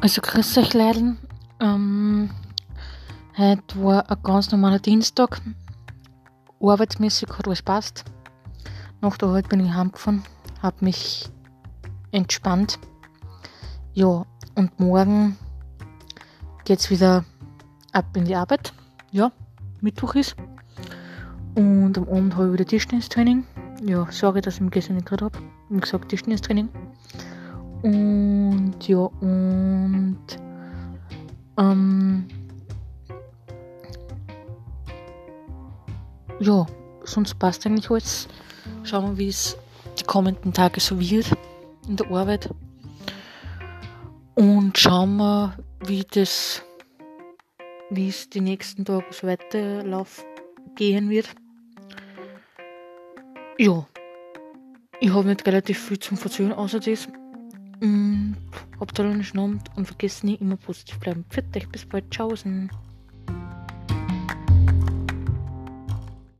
Also grüß euch Leiden. Ähm, heute war ein ganz normaler Dienstag. Arbeitsmäßig hat alles passt. Nach der Arbeit bin ich heimgefahren, habe mich entspannt. Ja, und morgen geht's wieder ab in die Arbeit. Ja, Mittwoch ist. Und am Abend habe ich wieder Tischtennistraining. Ja, sorry, dass ich mich gestern nicht gerade habe. Wie gesagt, Tischtennistraining. Und ja, und ähm, ja, sonst passt eigentlich alles. Schauen wir, wie es die kommenden Tage so wird in der Arbeit. Und schauen wir, wie das, wie es die nächsten Tage so weiterlaufen gehen wird. Ja, ich habe nicht relativ viel zum Verzögern außer das. Habt einen schönen Abend und vergesst nicht immer positiv bleiben. Für euch, bis bald. Tschaußen.